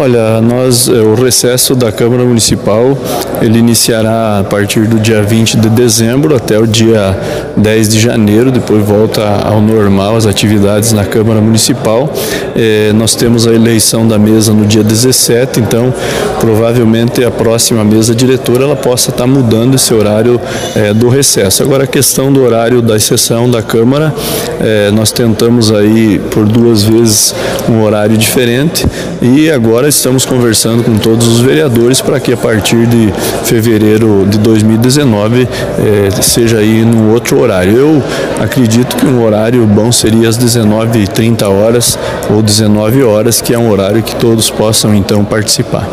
Olha, nós, o recesso da Câmara Municipal, ele iniciará a partir do dia 20 de dezembro até o dia 10 de janeiro, depois volta ao normal as atividades na Câmara Municipal. Eh, nós temos a eleição da mesa no dia 17, então provavelmente a próxima mesa diretora ela possa estar mudando esse horário eh, do recesso. Agora a questão do horário da sessão da Câmara, eh, nós tentamos aí por duas vezes um horário diferente e agora estamos conversando com todos os vereadores para que a partir de fevereiro de 2019 seja aí no outro horário. Eu acredito que um horário bom seria às 19h30 horas ou 19 horas, que é um horário que todos possam então participar.